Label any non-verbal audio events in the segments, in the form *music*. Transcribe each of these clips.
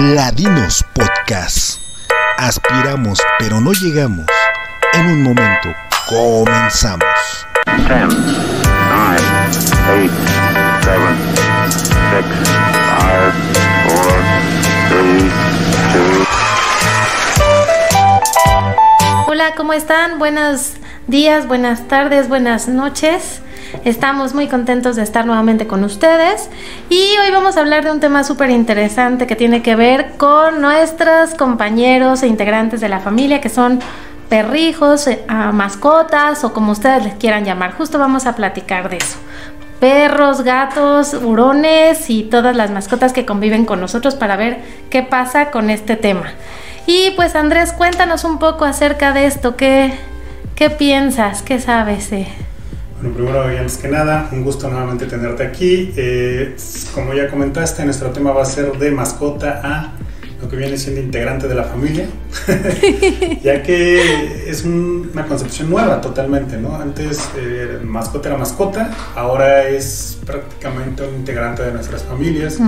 Ladinos Podcast. Aspiramos, pero no llegamos. En un momento, comenzamos. 10, 9, 8, 7, 6, 5, 4, 3, 2, Hola, ¿cómo están? Buenos días, buenas tardes, buenas noches. Estamos muy contentos de estar nuevamente con ustedes y hoy vamos a hablar de un tema súper interesante que tiene que ver con nuestros compañeros e integrantes de la familia que son perrijos, eh, ah, mascotas o como ustedes les quieran llamar. Justo vamos a platicar de eso. Perros, gatos, hurones y todas las mascotas que conviven con nosotros para ver qué pasa con este tema. Y pues Andrés, cuéntanos un poco acerca de esto. ¿Qué, qué piensas? ¿Qué sabes? Bueno, primero y antes que nada, un gusto nuevamente tenerte aquí. Eh, como ya comentaste, nuestro tema va a ser de mascota a lo que viene siendo integrante de la familia, *laughs* ya que es un- una concepción nueva totalmente, ¿no? Antes eh, mascota era mascota, ahora es prácticamente un integrante de nuestras familias.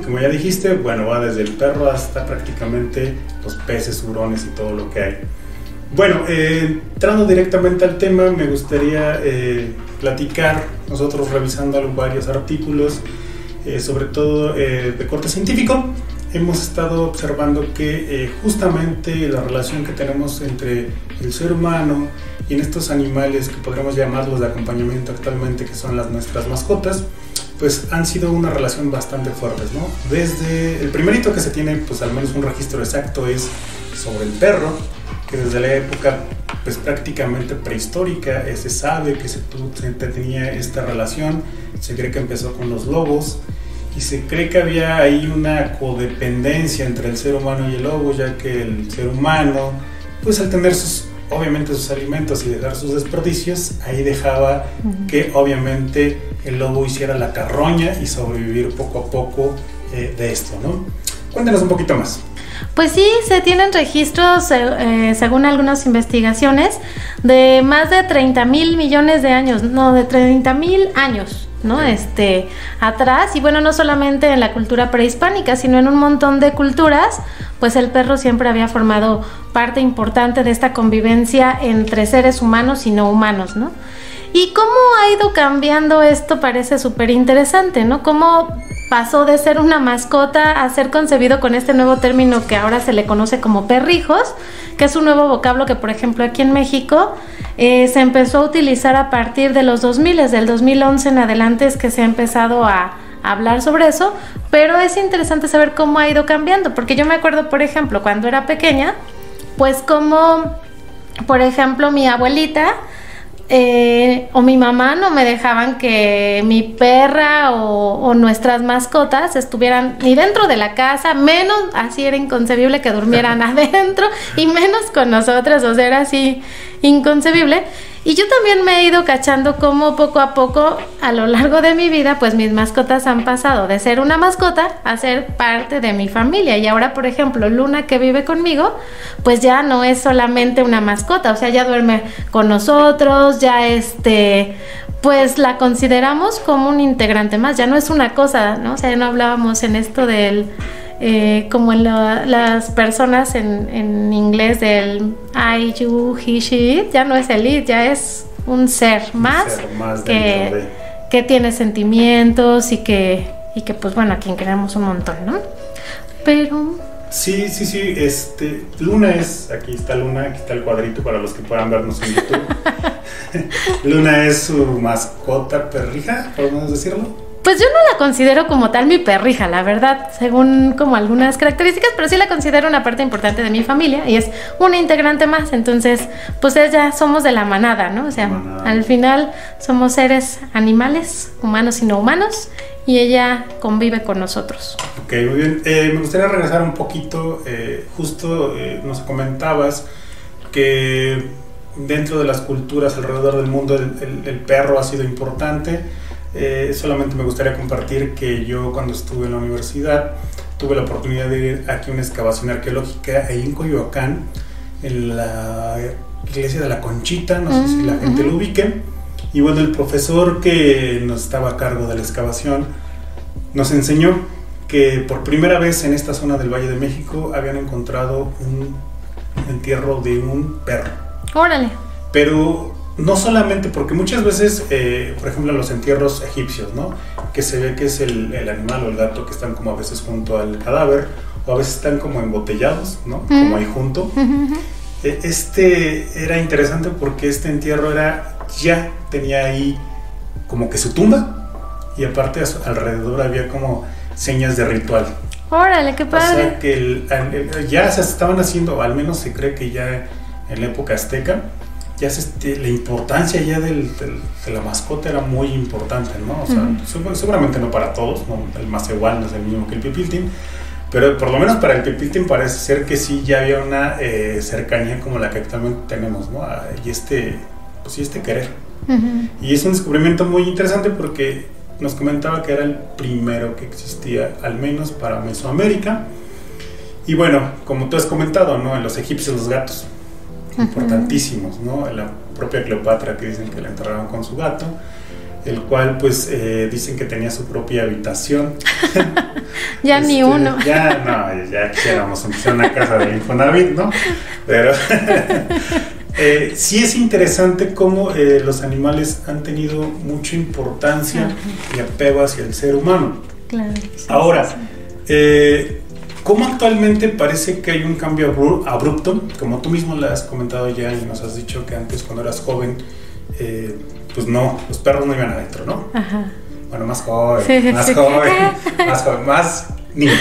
Y como ya dijiste, bueno, va desde el perro hasta prácticamente los peces, hurones y todo lo que hay. Bueno, eh, entrando directamente al tema, me gustaría eh, platicar, nosotros revisando varios artículos, eh, sobre todo de corte científico, hemos estado observando que justamente la relación que tenemos entre el ser humano y en estos animales que podríamos llamarlos de acompañamiento actualmente, que son las nuestras mascotas, pues han sido una relación bastante fuertes, ¿no? Desde el primerito que se tiene, pues al menos un registro exacto es sobre el perro, que desde la época pues prácticamente prehistórica eh, se sabe que se, se tenía esta relación, se cree que empezó con los lobos y se cree que había ahí una codependencia entre el ser humano y el lobo, ya que el ser humano, pues al tener sus, obviamente sus alimentos y dejar sus desperdicios, ahí dejaba que obviamente el lobo hiciera la carroña y sobrevivir poco a poco eh, de esto, ¿no? Cuéntanos un poquito más. Pues sí, se tienen registros, eh, según algunas investigaciones, de más de 30 mil millones de años, no, de 30 mil años, ¿no? Este, atrás, y bueno, no solamente en la cultura prehispánica, sino en un montón de culturas, pues el perro siempre había formado parte importante de esta convivencia entre seres humanos y no humanos, ¿no? Y cómo ha ido cambiando esto parece súper interesante, ¿no? Cómo pasó de ser una mascota a ser concebido con este nuevo término que ahora se le conoce como perrijos, que es un nuevo vocablo que, por ejemplo, aquí en México eh, se empezó a utilizar a partir de los 2000, desde el 2011 en adelante es que se ha empezado a hablar sobre eso, pero es interesante saber cómo ha ido cambiando, porque yo me acuerdo, por ejemplo, cuando era pequeña, pues como, por ejemplo, mi abuelita eh, o mi mamá no me dejaban que mi perra o, o nuestras mascotas estuvieran ni dentro de la casa, menos, así era inconcebible que durmieran *laughs* adentro y menos con nosotras, o sea, era así inconcebible. Y yo también me he ido cachando cómo poco a poco a lo largo de mi vida, pues mis mascotas han pasado de ser una mascota a ser parte de mi familia. Y ahora, por ejemplo, Luna que vive conmigo, pues ya no es solamente una mascota, o sea, ya duerme con nosotros, ya este, pues la consideramos como un integrante más, ya no es una cosa, ¿no? O sea, ya no hablábamos en esto del... eh, como en la- las personas en, en inglés del I, you, he, she, it, ya no es el it, ya es un ser más, ser más que, de- que tiene sentimientos y que, y que pues bueno, a quien queremos un montón, ¿no? Pero Sí, sí, sí, este, Luna es, aquí está Luna, aquí está el cuadrito para los que puedan vernos en YouTube. *laughs* *laughs* Luna es su mascota perrija, podemos decirlo. Pues yo no la considero como tal mi perrija, la verdad, según como algunas características, pero sí la considero una parte importante de mi familia y es una integrante más, entonces pues ella somos de la manada, ¿no? O sea, Manada. al final somos seres animales, humanos y no humanos, y ella convive con nosotros. Ok, muy bien. Eh, me gustaría regresar un poquito, eh, justo eh, nos comentabas que dentro de las culturas alrededor del mundo el, el- el perro ha sido importante. Eh, solamente me gustaría compartir que yo cuando estuve en la universidad tuve la oportunidad de ir aquí a una excavación arqueológica ahí en Coyoacán, en la iglesia de la Conchita, no sé si la Mm, gente ujú. lo ubique. Y bueno, el profesor que nos estaba a cargo de la excavación nos enseñó que por primera vez en esta zona del Valle de México habían encontrado un entierro de un perro. Órale. Pero no solamente porque muchas veces, eh, por ejemplo, los entierros egipcios, ¿no? Que se ve que es el, el animal o el gato que están como a veces junto al cadáver o a veces están como embotellados, ¿no? Como ahí junto. Eh, Este era interesante porque este entierro era ya tenía ahí como que su tumba y aparte a su alrededor había como señas de ritual. Órale, qué O padre. sea que el- el- ya se estaban haciendo, o al menos se cree que ya en la época azteca, ya se, este, la importancia ya del, del- de la mascota era muy importante, ¿no? O sea, segu- seguramente no para todos, ¿no? el macehual no es el mismo que el pipiltín, pero por lo menos para el pipiltín parece ser que sí ya había una eh, cercanía como la que actualmente tenemos, ¿no? Ah, Y este, pues y este querer. Ujú. Y es un descubrimiento muy interesante porque nos comentaba que era el primero que existía, al menos para Mesoamérica. Y bueno, como tú has comentado, ¿no? En los egipcios los gatos, importantísimos, ¿no? La propia Cleopatra que dicen que la enterraron con su gato, el cual pues eh, dicen que tenía su propia habitación. *laughs* Ya ni Este, uno. *laughs* Ya, no, ya quisiéramos empezar una casa de Infonavit, ¿no? Pero *laughs* eh, sí es interesante cómo eh, los animales han tenido mucha importancia y apego hacia el ser humano. Claro. Ahora, eh, ¿cómo actualmente parece que hay un cambio abru- abrupto? Como tú mismo lo has comentado ya y nos has dicho que antes cuando eras joven, eh, pues no, los perros no iban adentro, ¿no? Ajá. Bueno, más joven, Sí, más sí. joven, *laughs* más joven, más niño.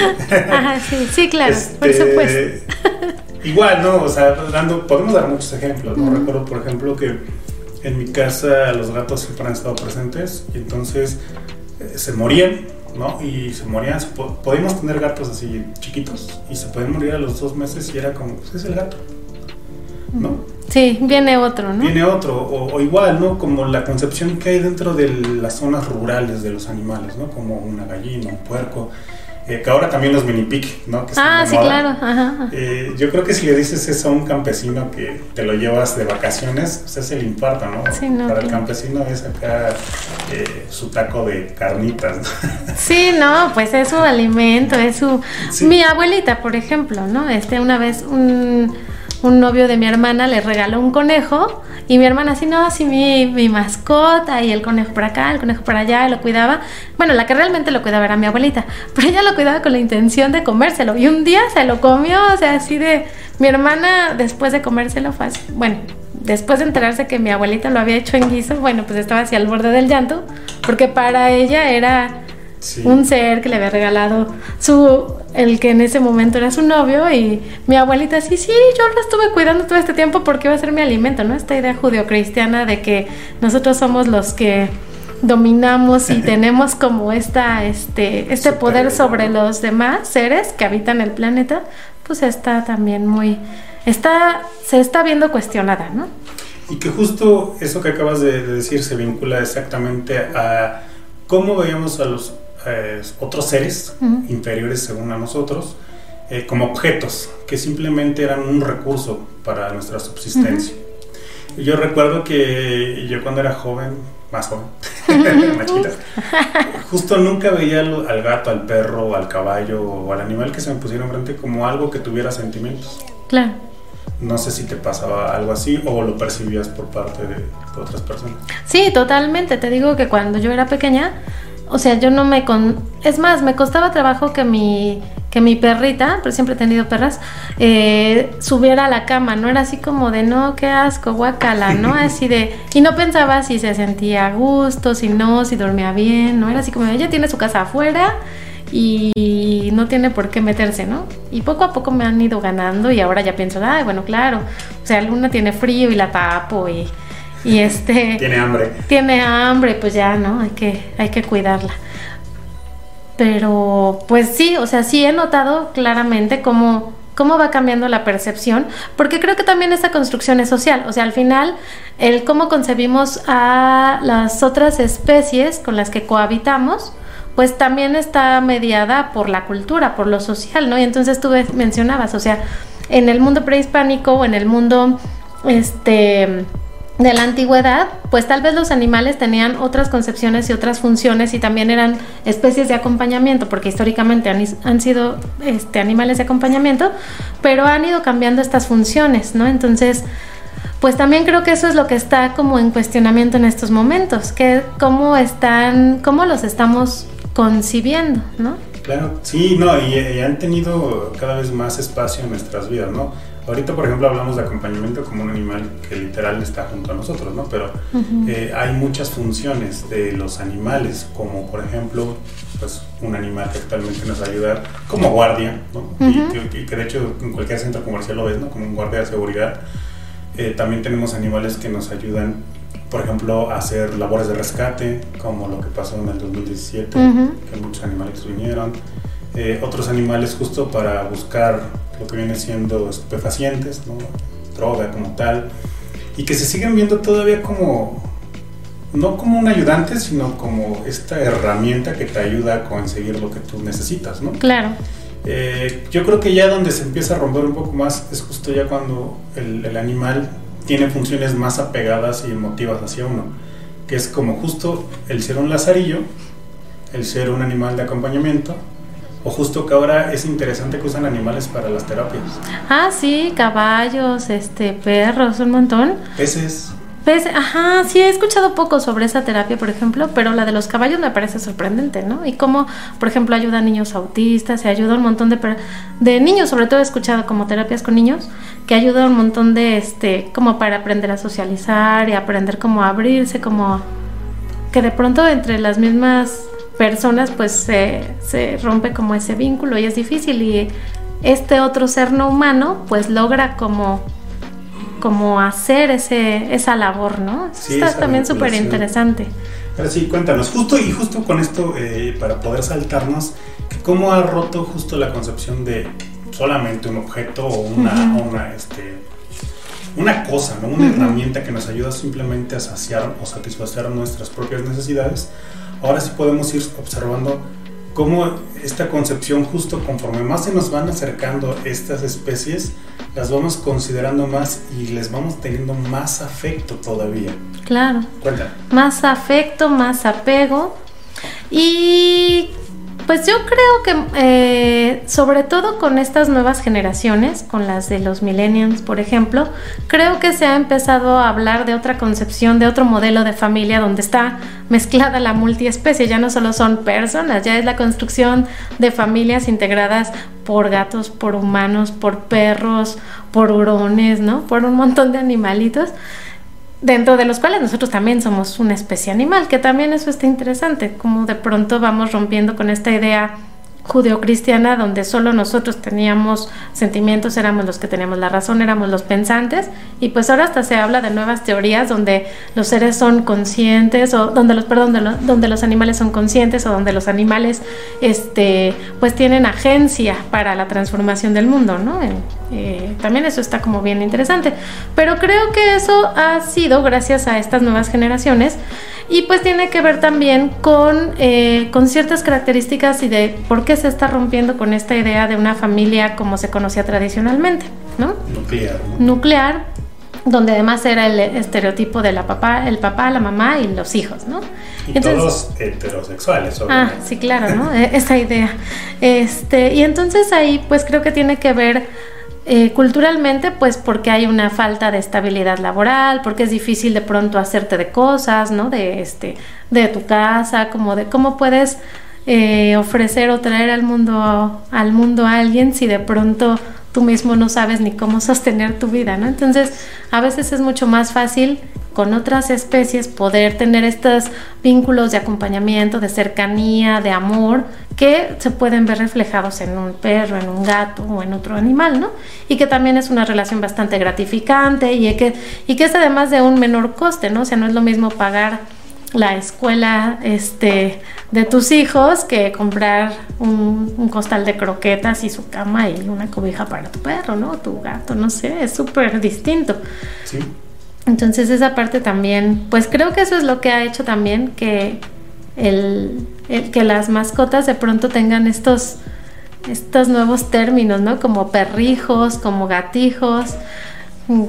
Ajá, sí, sí, claro, por Este, supuesto. *laughs* Igual, ¿no? O sea, dando, podemos dar muchos ejemplos, ¿no? Recuerdo, por ejemplo, que en mi casa los gatos siempre han estado presentes y entonces eh, se morían, ¿no? Y se morían, se po- podíamos tener gatos así chiquitos y se pueden morir a los dos meses y era como, pues es el gato, ¿no? Sí, viene otro, ¿no? Viene otro, o, o igual, ¿no? Como la concepción que hay dentro de las zonas rurales de los animales, ¿no? Como una gallina, un puerco, eh, que ahora también los mini pig, ¿no? Que Ah, sí, moda. claro. Ajá. Eh, yo creo que si le dices eso a un campesino que te lo llevas de vacaciones, pues es el infarto, ¿no? Sí, no, Para el campesino es acá eh, su taco de carnitas, ¿no? *laughs* Sí, no, pues es su alimento, es su... Sí. Mi abuelita, por ejemplo, ¿no? Este, una vez un, un novio de mi hermana le regaló un conejo y mi hermana así, no, así mi, mi mascota y el conejo por acá, el conejo por allá, y lo cuidaba. Bueno, la que realmente lo cuidaba era mi abuelita, pero ella lo cuidaba con la intención de comérselo y un día se lo comió, o sea, así de... Mi hermana después de comérselo fue así, bueno, después de enterarse que mi abuelita lo había hecho en guiso, bueno, pues estaba así al borde del llanto, porque para ella era Sí. un ser que le había regalado su el que en ese momento era su novio y mi abuelita sí, sí, yo lo estuve cuidando todo este tiempo porque iba a ser mi alimento, ¿no? Esta idea judeocristiana de que nosotros somos los que dominamos y *laughs* tenemos como esta este este poder sobre los demás seres que habitan el planeta, pues está también muy está se está viendo cuestionada, ¿no? Y que justo eso que acabas de, de decir se vincula exactamente a cómo veíamos a los eh, otros seres Ujú. inferiores según a nosotros eh, como objetos que simplemente eran un recurso para nuestra subsistencia. Yo recuerdo que yo cuando era joven, más joven, *laughs* más chiquita, justo nunca veía al, al gato, al perro, al caballo o al animal que se me pusiera enfrente como algo que tuviera sentimientos. Claro. No sé si te pasaba algo así o lo percibías por parte de, de otras personas. Sí, totalmente. Te digo que cuando yo era pequeña, o sea, yo no me con... Es más, me costaba trabajo que mi, que mi perrita, pero siempre he tenido perras, eh, subiera a la cama. No era así como de, no, qué asco, guacala, ¿no? *laughs* Así de... Y no pensaba si se sentía a gusto, si no, si dormía bien, ¿no? Era así como, ella tiene su casa afuera y no tiene por qué meterse, ¿no? Y poco a poco me han ido ganando y ahora ya pienso, ay, bueno, claro, o sea, alguna tiene frío y la tapo y, *laughs* y este Tiene hambre. tiene hambre, pues ya, ¿no? Hay que, hay que cuidarla. Pero, pues sí, o sea, sí he notado claramente cómo, cómo va cambiando la percepción, porque creo que también esa construcción es social. O sea, al final, el cómo concebimos a las otras especies con las que cohabitamos, pues también está mediada por la cultura, por lo social, ¿no? Y entonces tú mencionabas, o sea, en el mundo prehispánico o en el mundo, este de la antigüedad, pues tal vez los animales tenían otras concepciones y otras funciones y también eran especies de acompañamiento, porque históricamente han, sido este, animales de acompañamiento, pero han ido cambiando estas funciones, ¿no? Entonces, pues también creo que eso es lo que está como en cuestionamiento en estos momentos, que cómo están, cómo los estamos concibiendo, ¿no? Claro, sí, no, y han tenido cada vez más espacio en nuestras vidas, ¿no? Ahorita, por ejemplo, hablamos de acompañamiento como un animal que literal está junto a nosotros, ¿no? Pero eh, hay muchas funciones de los animales, como por ejemplo, pues un animal que actualmente nos ayuda como guardia, ¿no? y, que de hecho en cualquier centro comercial lo ves, ¿no? Como un guardia de seguridad. Eh, también tenemos animales que nos ayudan, por ejemplo, a hacer labores de rescate, como lo que pasó en el 2017, que muchos animales vinieron. Eh, otros animales justo para buscar lo que viene siendo estupefacientes, ¿no? droga como tal, y que se siguen viendo todavía como, no como un ayudante, sino como esta herramienta que te ayuda a conseguir lo que tú necesitas, ¿no? Claro. Eh, yo creo que ya donde se empieza a romper un poco más es justo ya cuando el, el animal tiene funciones más apegadas y emotivas hacia uno, que es como justo el ser un lazarillo, el ser un animal de acompañamiento, o justo que ahora es interesante que usan animales para las terapias. Ah, sí, caballos, este, perros, un montón. Peces. Peces, ajá, sí he escuchado poco sobre esa terapia, por ejemplo, pero la de los caballos me parece sorprendente, ¿no? Y cómo, por ejemplo, ayuda a niños autistas, y ayuda a un montón de, de niños, sobre todo he escuchado como terapias con niños, que ayuda a un montón de, este, como para aprender a socializar y aprender cómo abrirse, como que de pronto entre las mismas personas pues se, se rompe como ese vínculo y es difícil y este otro ser no humano pues logra como como hacer ese, esa labor, ¿no? Sí, Está también súper interesante. Ahora sí, cuéntanos, justo y justo con esto, eh, para poder saltarnos, ¿cómo ha roto justo la concepción de solamente un objeto o una, una, este, una cosa, ¿no? una herramienta que nos ayuda simplemente a saciar o satisfacer nuestras propias necesidades? Ahora sí podemos ir observando cómo esta concepción justo conforme más se nos van acercando estas especies, las vamos considerando más y les vamos teniendo más afecto todavía. Claro. Cuéntame. Más afecto, más apego. Y pues yo creo que eh, sobre todo con estas nuevas generaciones, con las de los millennials, por ejemplo, creo que se ha empezado a hablar de otra concepción, de otro modelo de familia donde está mezclada la multiespecie. Ya no solo son personas, ya es la construcción de familias integradas por gatos, por humanos, por perros, por hurones, ¿no? Por un montón de animalitos dentro de los cuales nosotros también somos una especie animal, que también eso está interesante, como de pronto vamos rompiendo con esta idea judeocristiana donde solo nosotros teníamos sentimientos, éramos los que teníamos la razón, éramos los pensantes y pues ahora hasta se habla de nuevas teorías donde los seres son conscientes o donde los perdón, de lo- donde los animales son conscientes o donde los animales este pues tienen agencia para la transformación del mundo, ¿no? Eh, también eso está como bien interesante, pero creo que eso ha sido gracias a estas nuevas generaciones y pues tiene que ver también con, eh, con ciertas características y de por qué se está rompiendo con esta idea de una familia como se conocía tradicionalmente, ¿no? Nuclear, ¿no? Nuclear, donde además era el estereotipo de la papá, el papá, la mamá y los hijos, ¿no? Y todos heterosexuales, Ah, obviamente. sí, claro, ¿no? E- Esa idea. Este, y entonces ahí pues creo que tiene que ver eh, culturalmente pues porque hay una falta de estabilidad laboral, porque es difícil de pronto hacerte de cosas, ¿no? De este, de tu casa, como de cómo puedes eh, ofrecer o traer al mundo al mundo a alguien si de pronto tú mismo no sabes ni cómo sostener tu vida, ¿no? Entonces, a veces es mucho más fácil con otras especies poder tener estos vínculos de acompañamiento, de cercanía, de amor, que se pueden ver reflejados en un perro, en un gato o en otro animal, ¿no? Y que también es una relación bastante gratificante y que, y que es además de un menor coste, ¿no? O sea, no es lo mismo pagar la escuela este, de tus hijos que comprar un, un costal de croquetas y su cama y una cobija para tu perro, ¿no? Tu gato, no sé, es súper distinto. Sí. Entonces esa parte también, pues creo que eso es lo que ha hecho también que, el, el que las mascotas de pronto tengan estos, estos nuevos términos, ¿no? Como perrijos, como gatijos,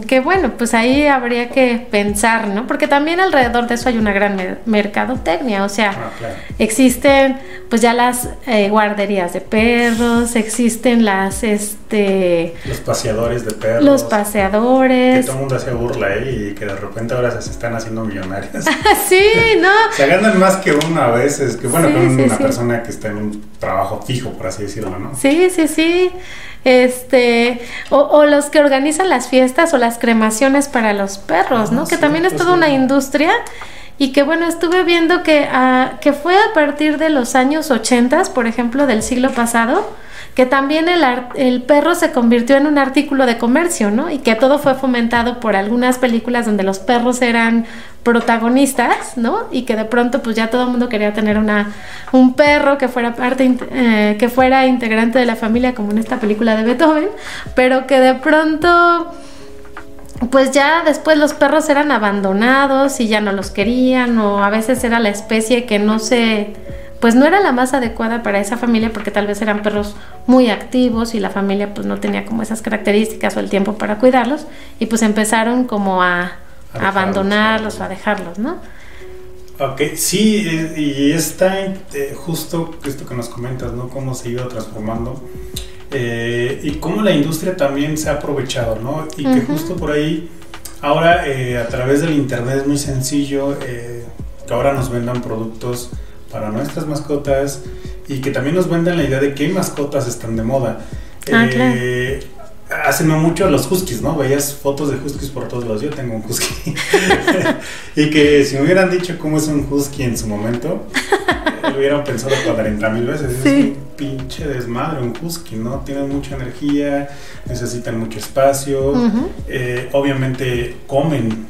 Que bueno, pues ahí habría que pensar, ¿no? Porque también alrededor de eso hay una gran mer- mercadotecnia, o sea, Ah, claro. existen pues ya las eh, guarderías de perros, existen las, este, Los paseadores de perros. los Que paseadores. todo el mundo hace burla, ¿eh? Y que de repente ahora se están haciendo millonarios. *laughs* sí, ¿no? Se ganan más que uno a veces, que bueno, Sí, con sí, una sí. persona que está en un trabajo fijo, por así decirlo, ¿no? Sí, sí, sí. Este, o, o los que organizan las fiestas o las cremaciones para los perros, ¿no? Ah, que también es toda una industria y que bueno, estuve viendo que, ah, que fue a partir de los años 80, por ejemplo, del siglo pasado, que también el, el perro se convirtió en un artículo de comercio, ¿no? Y que todo fue fomentado por algunas películas donde los perros eran protagonistas, ¿no? Y que de pronto pues ya todo el mundo quería tener una un perro que fuera parte eh, que fuera integrante de la familia como en esta película de Beethoven, pero que de pronto pues ya después los perros eran abandonados y ya no los querían o a veces era la especie que no se pues no era la más adecuada para esa familia porque tal vez eran perros muy activos y la familia pues no tenía como esas características o el tiempo para cuidarlos y pues empezaron como a, abandonarlos a- o a dejarlos, ¿no? Ok, sí, y está eh, justo esto que nos comentas, ¿no? Cómo se ha ido transformando eh, y cómo la industria también se ha aprovechado, ¿no? Y que justo por ahí, ahora eh, a través del internet es muy sencillo eh, que ahora nos vendan productos para nuestras mascotas y que también nos vendan la idea de qué mascotas están de moda. Ah, Eh, Hace no mucho los huskies, ¿no? Veías fotos de huskies por todos lados. Yo tengo un husky. *laughs* y que si me hubieran dicho cómo es un husky en su momento, eh, lo hubieran pensado 40 mil veces. Sí. Es un pinche desmadre, un husky, ¿no? Tienen mucha energía, necesitan mucho espacio. Ujú. Eh, obviamente comen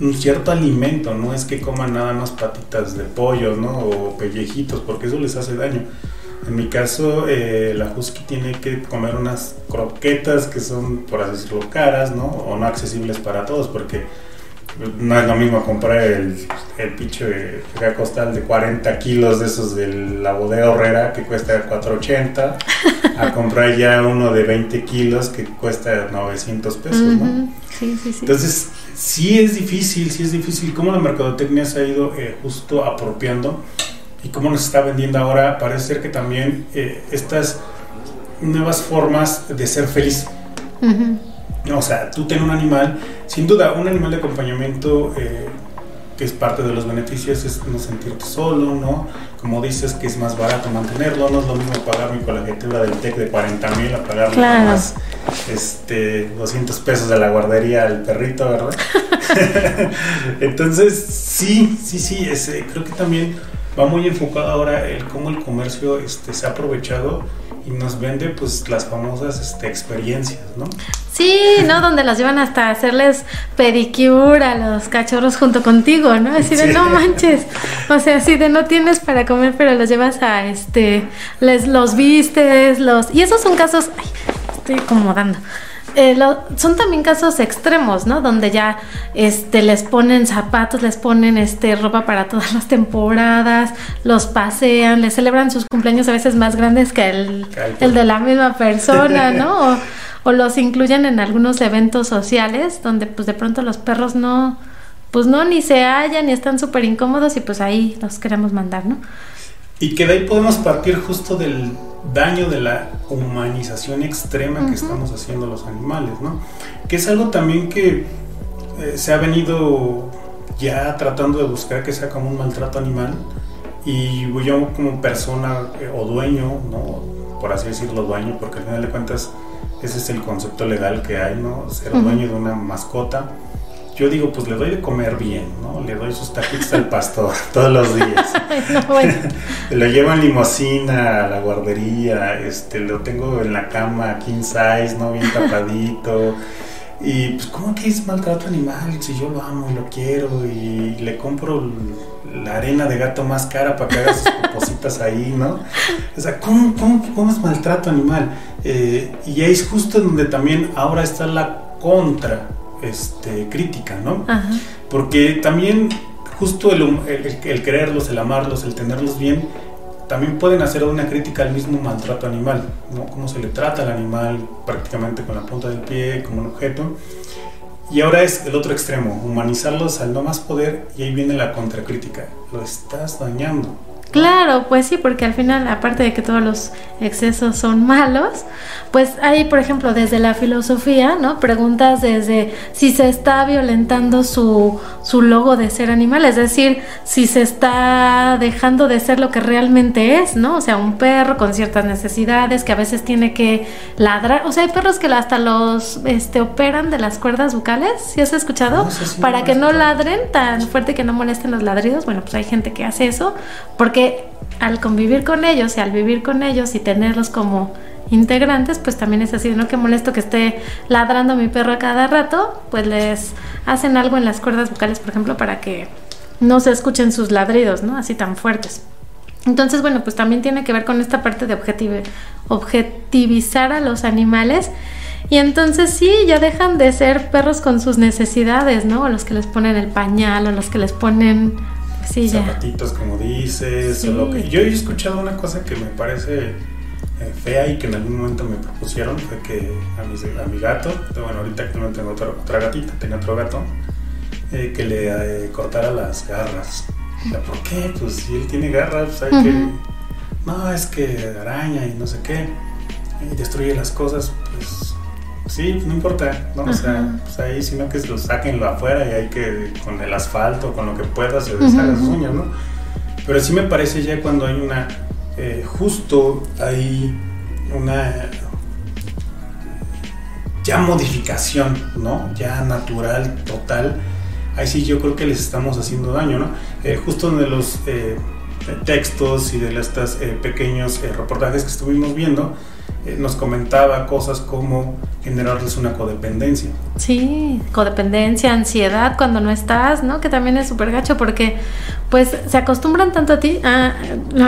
un cierto alimento, no es que coman nada más patitas de pollo, ¿no? O pellejitos, porque eso les hace daño. En mi caso, eh, la husky tiene que comer unas croquetas que son, por así decirlo, caras, ¿no? O no accesibles para todos, porque no es lo mismo comprar el, el pinche costal de 40 kilos de esos de la bodega horrera que cuesta 4.80 *laughs* a comprar ya uno de 20 kilos que cuesta 900 pesos, ¿no? Ujú. Sí, sí, sí. Entonces, sí es difícil, sí es difícil cómo la mercadotecnia se ha ido eh, justo apropiando y cómo nos está vendiendo ahora. Parece ser que también eh, estas nuevas formas de ser feliz. O sea, tú ten un animal, sin duda, un animal de acompañamiento eh, que es parte de los beneficios es no sentirte solo, ¿no? Como dices que es más barato mantenerlo, no es lo mismo pagar mi colegiatura del TEC de 40 mil a pagar Claro. más este, 200 pesos de la guardería al perrito, ¿verdad? *laughs* Entonces, sí, sí, sí, ese, creo que también va muy enfocado ahora el cómo el comercio este, se ha aprovechado y nos vende pues las famosas este, experiencias, ¿no? Sí, ¿no? Donde los llevan hasta hacerles pedicure a los cachorros junto contigo, ¿no? Así de Sí. no manches. O sea, así de no tienes para comer, pero los llevas a este, les los vistes, los. Y esos son casos. Ay, estoy acomodando. Eh, lo- son también casos extremos, ¿no? Donde ya este, les ponen zapatos, les ponen este, ropa para todas las temporadas, los pasean, les celebran sus cumpleaños a veces más grandes que el, el de la misma persona, *laughs* ¿no? O, o los incluyen en algunos eventos sociales donde pues de pronto los perros no, pues no, ni se hallan, ni están súper incómodos y pues ahí los queremos mandar, ¿no? Y que de ahí podemos partir justo del daño de la humanización extrema que estamos haciendo a los animales, ¿no? Que es algo también que eh, se ha venido ya tratando de buscar que sea como un maltrato animal y yo como persona eh, o dueño, ¿no? Por así decirlo, dueño, porque al final de cuentas ese es el concepto legal que hay, ¿no? Ser dueño de una mascota. Yo digo, pues le doy de comer bien, ¿no? Le doy sus taquitos al pastor *laughs* todos los días. *laughs* No, bueno. *laughs* Lo llevo en limosina a la guardería, este, lo tengo en la cama king size, ¿no? Bien tapadito. Y pues, ¿cómo que es maltrato animal? Si yo lo amo y lo quiero y le compro la arena de gato más cara para que haga sus popositas ahí, ¿no? O sea, ¿cómo, cómo, cómo es maltrato animal? Eh, y ahí es justo donde también ahora está la contra este, crítica, ¿no? Ajá. Porque también justo el, el- el- el quererlos, el amarlos, el tenerlos bien, también pueden hacer una crítica al mismo maltrato animal, ¿no? Cómo se le trata al animal prácticamente con la punta del pie, como un objeto. Y ahora es el otro extremo, humanizarlos al no más poder y ahí viene la contracrítica. Lo estás dañando. Claro, pues sí, porque al final, aparte de que todos los excesos son malos, pues hay, por ejemplo, desde la filosofía, ¿no? Preguntas desde si se está violentando su, su logo de ser animal, es decir, si se está dejando de ser lo que realmente es, ¿no? O sea, un perro con ciertas necesidades que a veces tiene que ladrar. O sea, hay perros que hasta los este, operan de las cuerdas bucales, ¿sí has escuchado? No si Para no que no ladren tan fuerte que no molesten los ladridos. Bueno, pues hay gente que hace eso, porque al convivir con ellos y al vivir con ellos y tenerlos como integrantes, pues también es así, no que molesto que esté ladrando mi perro a cada rato, pues les hacen algo en las cuerdas vocales, por ejemplo, para que no se escuchen sus ladridos, ¿no? Así tan fuertes. Entonces, bueno, pues también tiene que ver con esta parte de objetivizar a los animales. Y entonces sí, ya dejan de ser perros con sus necesidades, ¿no? O los que les ponen el pañal, o los que les ponen... Sí, ya. Zapatitos, como dices. Sí. o lo que- Yo he escuchado una cosa que me parece eh, fea y que en algún momento me propusieron, fue que a, mis- a mi gato, bueno, ahorita actualmente tengo otro- otra gatita, tenía otro gato, eh, que le eh, cortara las garras. O sea, ¿por qué? Pues si él tiene garras, pues hay que... No, es que araña y no sé qué, y destruye las cosas, sí, no importa, ¿no? O sea, pues ahí, sino que lo saquenlo afuera y hay que, con el asfalto, con lo que pueda, se deshaga Ujú. sus uñas, ¿no? Pero sí me parece ya cuando hay una, eh, justo hay una ya modificación, ¿no? Ya natural, total. Ahí sí yo creo que les estamos haciendo daño, ¿no? Eh, justo de los eh, textos y de estos pequeños reportajes que estuvimos viendo, eh, nos comentaba cosas como generarles una codependencia. Sí, codependencia, ansiedad cuando no estás, ¿no? Que también es súper gacho porque pues se acostumbran tanto a ti, a,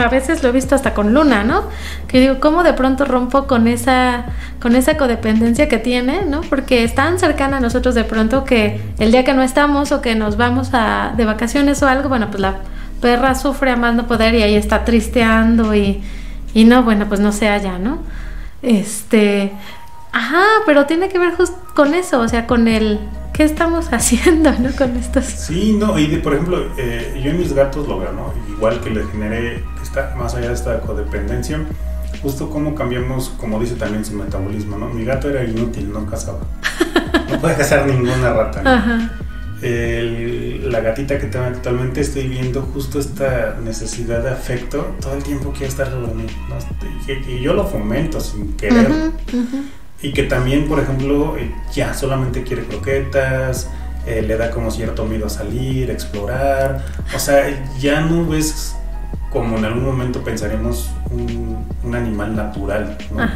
a veces lo he visto hasta con Luna, ¿no? Que digo, ¿cómo de pronto rompo con esa, con esa codependencia que tiene, ¿no? Porque es tan cercana a nosotros de pronto que el día que no estamos o que nos vamos a, de vacaciones o algo, bueno, pues la perra sufre a más no poder y ahí está tristeando y, y no, bueno, pues no se halla, ¿no? Este, ajá, pero tiene que ver justo con eso, o sea, con el qué estamos *laughs* haciendo, ¿no? Con estos. Sí, no, y de, por ejemplo, eh, yo en mis gatos lo veo, ¿no? Igual que le generé, esta, más allá de esta codependencia, justo cómo cambiamos, como dice también su metabolismo, ¿no? Mi gato era inútil, no cazaba. *laughs* No puede cazar ninguna rata. ¿no? Ajá. El- la gatita que tengo actualmente estoy viendo justo esta necesidad de afecto, todo el tiempo quiere estar sobre mí, ¿no? y, y yo lo fomento sin querer. Y que también, por ejemplo, eh, ya solamente quiere croquetas, eh, le da como cierto miedo a salir, a explorar. O sea, ya no ves como en algún momento pensaremos un, un animal natural, ¿no?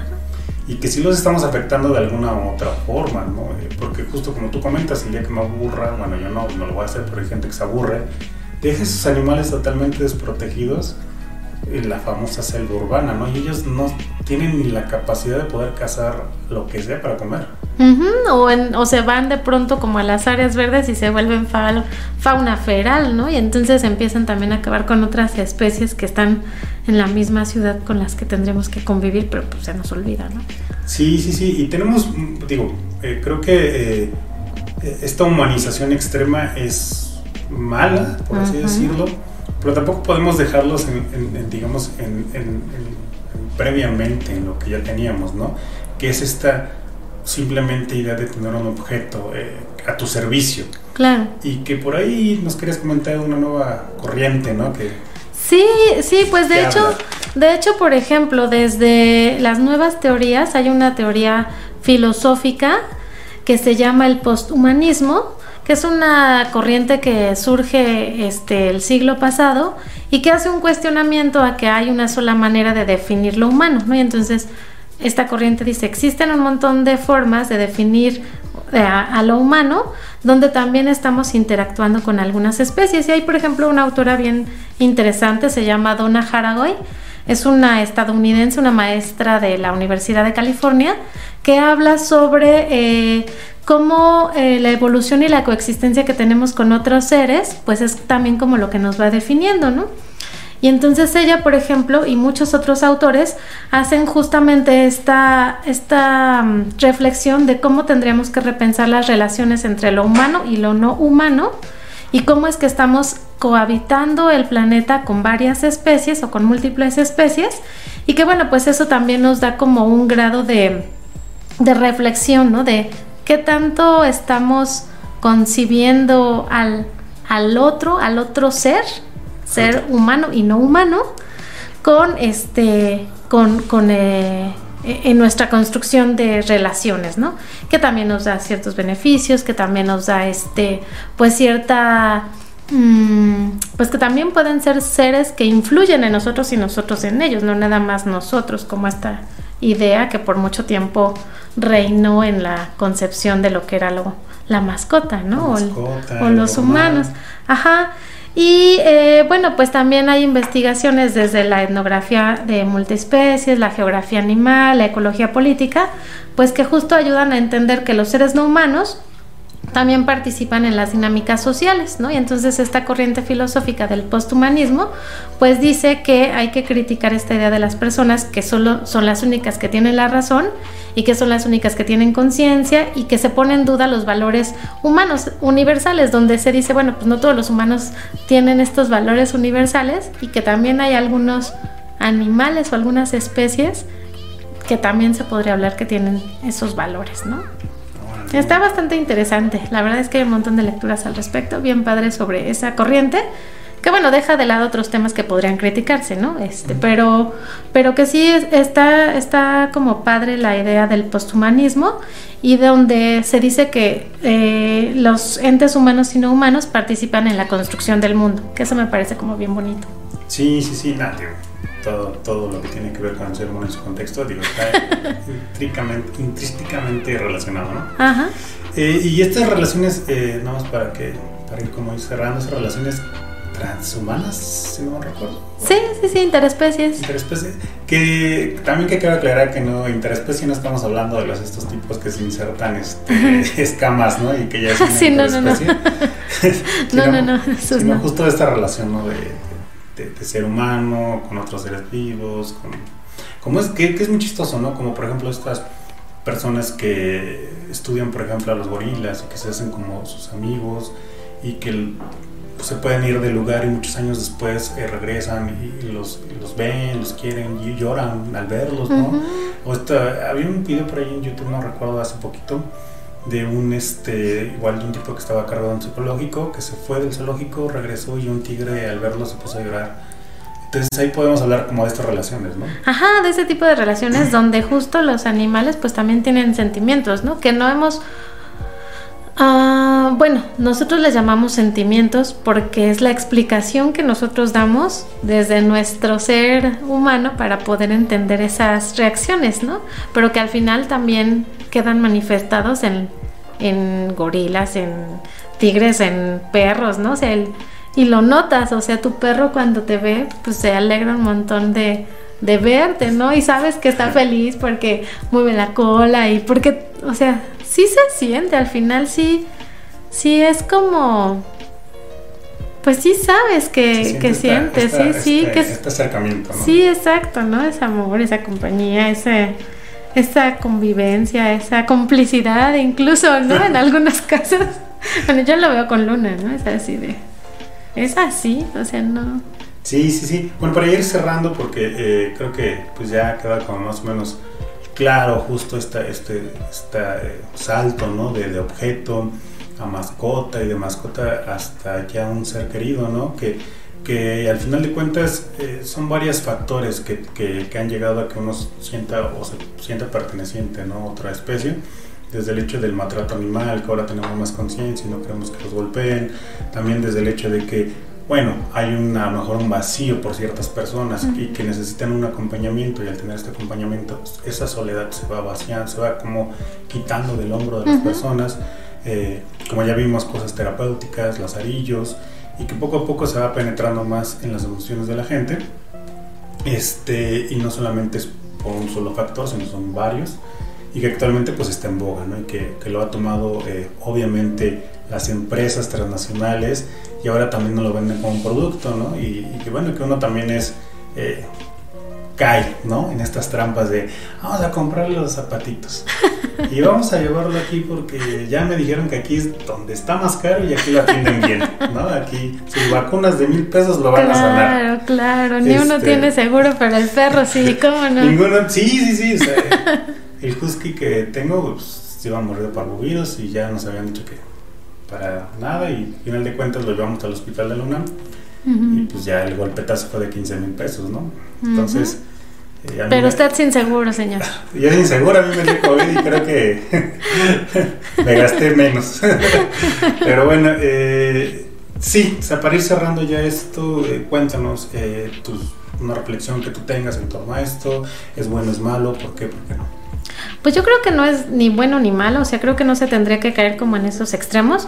Y que sí los estamos afectando de alguna u otra forma, ¿no? Eh, Porque justo como tú comentas, el día que me aburra, bueno, yo no, no lo voy a hacer, pero hay gente que se aburre, deja esos animales totalmente desprotegidos en la famosa selva urbana, ¿no? Y ellos no tienen ni la capacidad de poder cazar lo que sea para comer. Ujú, o, en- o se van de pronto como a las áreas verdes y se vuelven fa- fauna feral, ¿no? Y entonces empiezan también a acabar con otras especies que están en la misma ciudad con las que tendremos que convivir, pero pues se nos olvida, ¿no? Sí, sí, sí. Y tenemos, digo, eh, creo que eh, esta humanización extrema es mala, por así Ujú. decirlo, pero tampoco podemos dejarlos, en, en- en, digamos, en- previamente en lo que ya teníamos, ¿no? Que es esta simplemente idea de tener un objeto eh, a tu servicio. Claro. Y que por ahí nos querías comentar una nueva corriente, ¿no? Que Sí, sí, pues de ¿Qué hecho, habla? de hecho, por ejemplo, desde las nuevas teorías hay una teoría filosófica que se llama el posthumanismo, que es una corriente que surge este el siglo pasado y que hace un cuestionamiento a que hay una sola manera de definir lo humano, ¿no? Y entonces esta corriente dice, existen un montón de formas de definir eh, a, a lo humano, donde también estamos interactuando con algunas especies. Y hay, por ejemplo, una autora bien interesante, se llama Donna Haraway, es una estadounidense, una maestra de la Universidad de California, que habla sobre eh, cómo eh, la evolución y la coexistencia que tenemos con otros seres, pues es también como lo que nos va definiendo, ¿no? Y entonces ella, por ejemplo, y muchos otros autores hacen justamente esta, esta mm, reflexión de cómo tendríamos que repensar las relaciones entre lo humano y lo no humano y cómo es que estamos cohabitando el planeta con varias especies o con múltiples especies y que bueno, pues eso también nos da como un grado de, de reflexión, ¿no? De qué tanto estamos concibiendo al, al otro, al otro ser, ser humano y no humano, con este, con, con eh, en nuestra construcción de relaciones, ¿no? Que también nos da ciertos beneficios, que también nos da este, pues cierta mm, pues que también pueden ser seres que influyen en nosotros y nosotros en ellos, no nada más nosotros, como esta idea que por mucho tiempo reinó en la concepción de lo que era lo, la mascota, ¿no? o, los humanos. Ajá. Y eh, bueno, pues también hay investigaciones desde la etnografía de multiespecies, la geografía animal, la ecología política, pues que justo ayudan a entender que los seres no humanos también participan en las dinámicas sociales, ¿no? Y entonces esta corriente filosófica del posthumanismo, pues dice que hay que criticar esta idea de las personas que solo son las únicas que tienen la razón y que son las únicas que tienen conciencia y que se ponen en duda los valores humanos universales, donde se dice, bueno, pues no todos los humanos tienen estos valores universales y que también hay algunos animales o algunas especies que también se podría hablar que tienen esos valores, ¿no? Está bastante interesante. La verdad es que hay un montón de lecturas al respecto, bien padre sobre esa corriente. Que bueno, deja de lado otros temas que podrían criticarse, ¿no? Este, pero, pero que sí está, está como padre la idea del posthumanismo y donde se dice que eh, los entes humanos y no humanos participan en la construcción del mundo, que eso me parece como bien bonito. Sí, sí, sí, nada, todo, todo lo que tiene que ver con el ser humano en su contexto, digo, está *laughs* intrínsecamente relacionado, ¿no? Ajá. Eh, y estas relaciones, eh, nada más para que, para ir como ir cerrando, esas relaciones transhumanas, si no me recuerdo. Sí, sí, sí, interespecies. Interespecies. Que también que quiero aclarar que no, interespecie no estamos hablando de los estos tipos que se insertan este, *laughs* escamas, ¿no? Y que ya es una *laughs* sí, no, no, no. no, no, no, sino justo esta relación, ¿no? De, de, ser humano, con otros seres vivos, con... Como es que, es muy chistoso, ¿no? Como por ejemplo estas personas que estudian, por ejemplo, a los gorilas y que se hacen como sus amigos y que pues, se pueden ir del lugar y muchos años después eh, regresan y los, los, ven, los quieren y lloran al verlos, ¿no? o había un video por ahí en YouTube, no recuerdo, hace poquito, de un este igual de un tipo que estaba cargado en zoológico que se fue del zoológico regresó y un tigre al verlo se puso a llorar entonces ahí podemos hablar como de estas relaciones, ¿no? Ajá, de ese tipo de relaciones donde justo los animales pues también tienen sentimientos, ¿no? Que no hemos... Ah, bueno, nosotros les llamamos sentimientos porque es la explicación que nosotros damos desde nuestro ser humano para poder entender esas reacciones, ¿no? Pero que al final también quedan manifestados en, en gorilas, en tigres, en perros, ¿no? O y lo notas, o sea, tu perro cuando te ve, pues se alegra un montón de, de verte, ¿no? Y sabes que está feliz porque mueve la cola y porque, o sea, sí se siente, al final sí, sí es como, pues sí sabes que, que sientes, sí, sí, este, que este acercamiento, ¿no? Sí, exacto, ¿no? Ese amor, esa compañía, ese esa convivencia, esa complicidad, incluso, ¿no? En *laughs* algunos casos. Bueno, yo lo veo con Luna, ¿no? Es así de. Es así, o sea, no. Sí, sí, sí. Bueno, para ir cerrando, porque eh, creo que pues ya queda como más o menos claro justo esta, este, este salto, ¿no? De, de, objeto a mascota y de mascota hasta ya un ser querido, ¿no? Que que al final de cuentas eh, son varios factores que, que, han llegado a que uno sienta o se sienta perteneciente ¿no? a otra especie. Desde el hecho del maltrato animal, que ahora tenemos más conciencia y no queremos que los golpeen. También desde el hecho de que, bueno, hay una, a lo mejor un vacío por ciertas personas y que necesitan un acompañamiento y al tener este acompañamiento, pues, esa soledad se va vaciando, se va como quitando del hombro de las personas. Eh, como ya vimos, cosas terapéuticas, lazarillos y que poco a poco se va penetrando más en las emociones de la gente. Este, y no solamente es por un solo factor, sino son varios, y que actualmente pues está en boga, ¿no? y que, que lo ha tomado eh, obviamente las empresas transnacionales y ahora también nos lo venden como un producto, ¿no? Y, y que bueno, que uno también es... eh, cae, ¿no? En estas trampas de vamos a comprarle los zapatitos *laughs* y vamos a llevarlo aquí porque ya me dijeron que aquí es donde está más caro y aquí lo atienden bien, ¿no? Aquí sus vacunas de mil pesos lo van a sanar. Claro, claro. Ni uno Este- tiene seguro para el perro, sí, ¿cómo no? Ninguno, sí, sí, sí. o sea, el husky que tengo pues, se iba a morir de parvovirus y ya nos habían dicho que para nada y al final de cuentas lo llevamos al hospital de la UNAM y pues ya el golpetazo fue de 15 mil pesos, ¿no? Entonces... Pero me- usted sin seguro, señor. *laughs* Yo es inseguro, a mí me dio COVID y creo que *laughs* me gasté menos. *laughs* Pero bueno, eh, sí, o sea, para ir cerrando ya esto, eh, cuéntanos eh, tus- una reflexión que tú tengas en torno a esto. ¿Es bueno, es malo? ¿Por qué? ¿Por qué no? Pues yo creo que no es ni bueno ni malo, o sea, creo que no se tendría que caer como en esos extremos.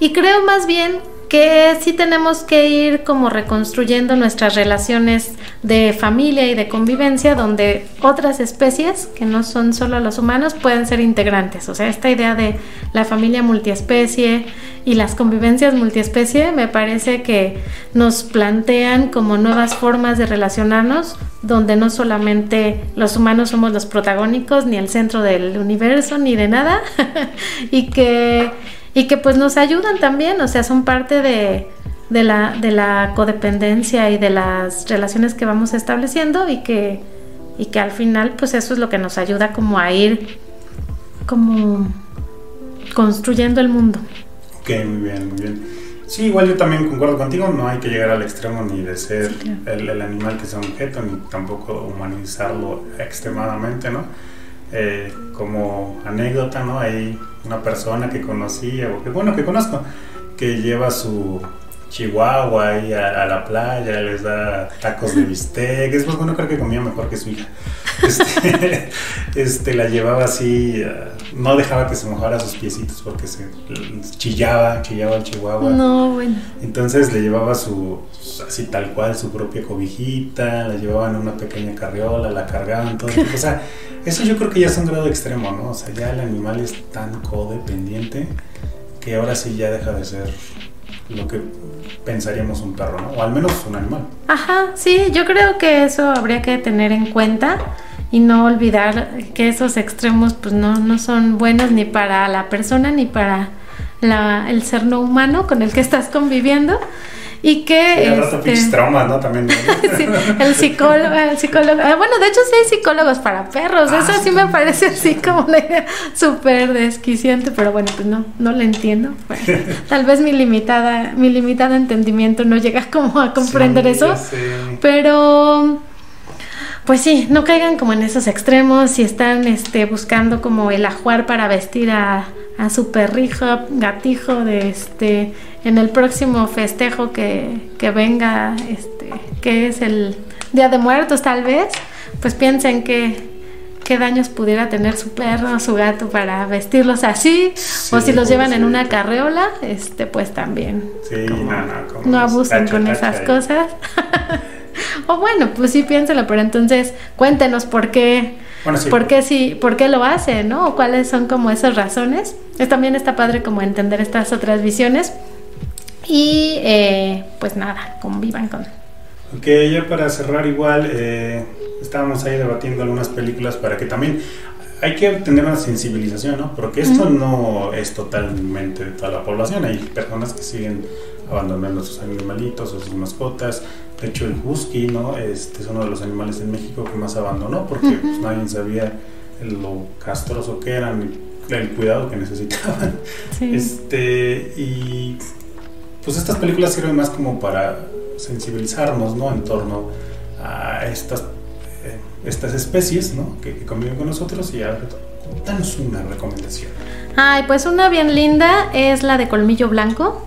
Y creo más bien que sí tenemos que ir como reconstruyendo nuestras relaciones de familia y de convivencia donde otras especies que no son solo los humanos pueden ser integrantes. O sea, esta idea de la familia multiespecie y las convivencias multiespecie me parece que nos plantean como nuevas formas de relacionarnos donde no solamente los humanos somos los protagónicos ni el centro del universo ni de nada *laughs* y que y que pues nos ayudan también, o sea, son parte de, de la, de la codependencia y de las relaciones que vamos estableciendo y que, y que al final pues eso es lo que nos ayuda como a ir como construyendo el mundo. Ok, muy bien, muy bien. Sí, igual yo también concuerdo contigo, no hay que llegar al extremo ni de ser Sí, claro. el, el animal que sea un objeto, ni tampoco humanizarlo extremadamente, ¿no? Eh, como anécdota, ¿no? Hay una persona que conocí, o que bueno, que conozco, que lleva su chihuahua ahí a, a la playa, les da tacos de bistec, es más bueno, creo que comía mejor que su hija. Este, *laughs* este, la llevaba así, eh, no dejaba que se mojara sus piecitos porque se chillaba, chillaba el chihuahua. No, bueno. Entonces le llevaba su, así tal cual, su propia cobijita, la llevaban en una pequeña carriola, la cargaban, todo. O sea, eso yo creo que ya es un grado extremo, ¿no? O sea, ya el animal es tan codependiente que ahora sí ya deja de ser lo que pensaríamos un perro, ¿no? O al menos un animal. Ajá, sí, yo creo que eso habría que tener en cuenta y no olvidar que esos extremos pues no, no son buenos ni para la persona ni para la- el ser no humano con el que estás conviviendo y que Y al rato este, traumas, ¿no? También. *laughs* el psicólogo, el psicólogo, ah, bueno, de hecho sí hay psicólogos para perros, Ah, eso sí, sí me parece así como una idea súper desquiciante, pero bueno, pues no, no lo entiendo. Bueno, tal vez mi limitada, mi limitado entendimiento no llega como a comprender Sí, eso. Pero, pues sí, no caigan como en esos extremos si están este, buscando como el ajuar para vestir a, a su perrijo, gatijo, de este, en el próximo festejo que, que venga, este, que es el Día de Muertos tal vez, pues piensen que qué daños pudiera tener su perro o su gato para vestirlos así, o si los llevan en una carreola, este, pues también Sí, como no, no, como no abusen tacha, con tacha esas ahí. cosas. *laughs* o bueno, pues sí piénselo, pero entonces cuéntenos por qué, Bueno, sí. por qué sí, por qué lo hace, ¿no? O cuáles son como esas razones. Es, también está padre como entender estas otras visiones. Y eh, pues nada, convivan con. Ok, ya para cerrar igual, eh, estábamos ahí debatiendo algunas películas para que también hay que tener una sensibilización, ¿no? Porque esto Ujú. no es totalmente de toda la población, hay personas que siguen abandonando sus animalitos o sus mascotas. De hecho, el husky, ¿no? Este es uno de los animales en México que más abandonó porque pues, nadie sabía lo castroso que eran, el cuidado que necesitaban. Sí. Este, y pues estas películas sirven más como para sensibilizarnos, ¿no? En torno a estas, eh, estas especies, ¿no? Que, que conviven con nosotros y a danos una recomendación. Ay, pues una bien linda es la de Colmillo Blanco.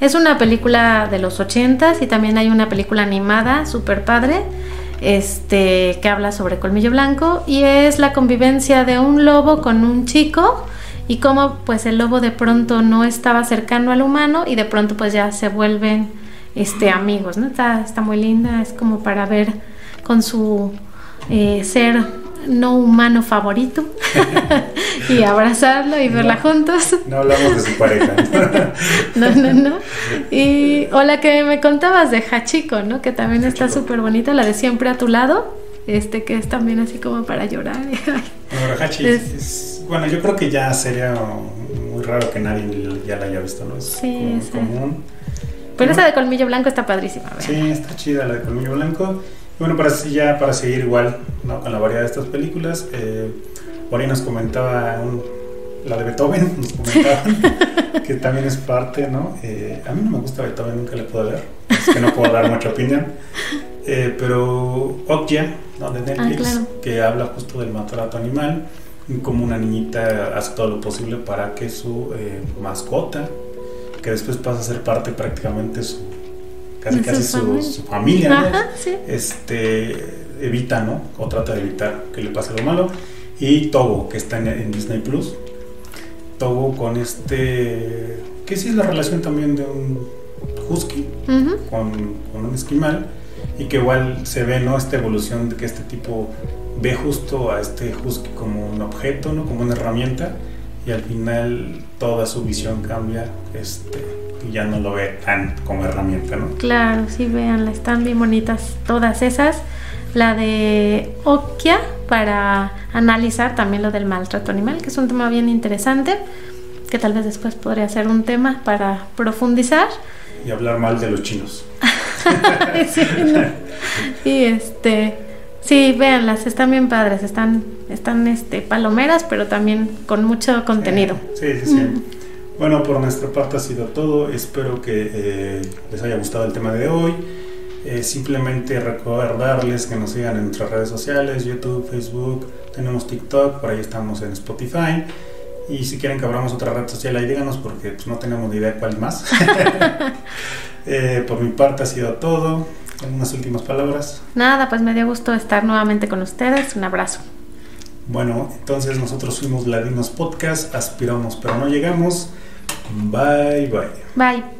Es una película de los ochentas y también hay una película animada súper padre este, que habla sobre Colmillo Blanco y es la convivencia de un lobo con un chico y cómo pues el lobo de pronto no estaba cercano al humano y de pronto pues ya se vuelven este, amigos, ¿no? Está, está muy linda, es como para ver con su eh, ser no humano favorito *laughs* y abrazarlo y verla juntos. No hablamos de su pareja. *laughs* no, no, no. Y o la que me contabas de Hachiko, ¿no? Que también está súper bonita, la de siempre a tu lado, este que es también así como para llorar. *laughs* bueno, Hachi, es, es, bueno, yo creo que ya sería muy raro que nadie ya la haya visto, ¿no? Es Sí, sí. común. Pero esa de colmillo blanco está padrísima, ¿verdad? Sí, está chida la de Colmillo Blanco. Bueno, para ya para seguir igual ¿no? con la variedad de estas películas, eh, nos comentaba un- la de Beethoven, *laughs* nos comentaban que también es parte, ¿no? Eh, a mí no me gusta Beethoven, nunca le puedo ver, es que no puedo dar mucha opinión. Eh, pero Okja, ¿no? de Netflix, claro. que habla justo del maltrato animal, y cómo una niñita hace todo lo posible para que su eh, mascota, que después pasa a ser parte prácticamente su casi casi su su, familia. ¿no? Ajá, sí. este evita, ¿no? O trata de evitar que le pase lo malo. Y Togo, que está en, en Disney Plus. Togo con este. que sí es la relación también de un husky Ujú. con, con un esquimal. Y que igual se ve, ¿no? Esta evolución de que este tipo ve justo a este husky como un objeto, ¿no? Como una herramienta. Y al final toda su visión cambia. Este, y ya no lo ve tan como herramienta, ¿no? Claro, sí, véanla, están bien bonitas todas esas. La de Okia para analizar también lo del maltrato animal, que es un tema bien interesante, que tal vez después podría ser un tema para profundizar. Y hablar mal de los chinos. *laughs* Sí, no. Y este, sí, véanlas, están bien padres, están, están este, palomeras, pero también con mucho contenido. Sí, sí, sí. Bueno, por nuestra parte ha sido todo. Espero que eh, les haya gustado el tema de hoy. Eh, simplemente recordarles que nos sigan en nuestras redes sociales, YouTube, Facebook, tenemos TikTok, por ahí estamos en Spotify. Y si quieren que abramos otra red social, ahí díganos porque pues, no tenemos ni idea cuál más. *laughs* Eh, por mi parte ha sido todo. Unas últimas palabras. Nada, pues me dio gusto estar nuevamente con ustedes. Un abrazo. Bueno, entonces nosotros fuimos Ladinos Podcast, aspiramos pero no llegamos. Bye bye. Bye.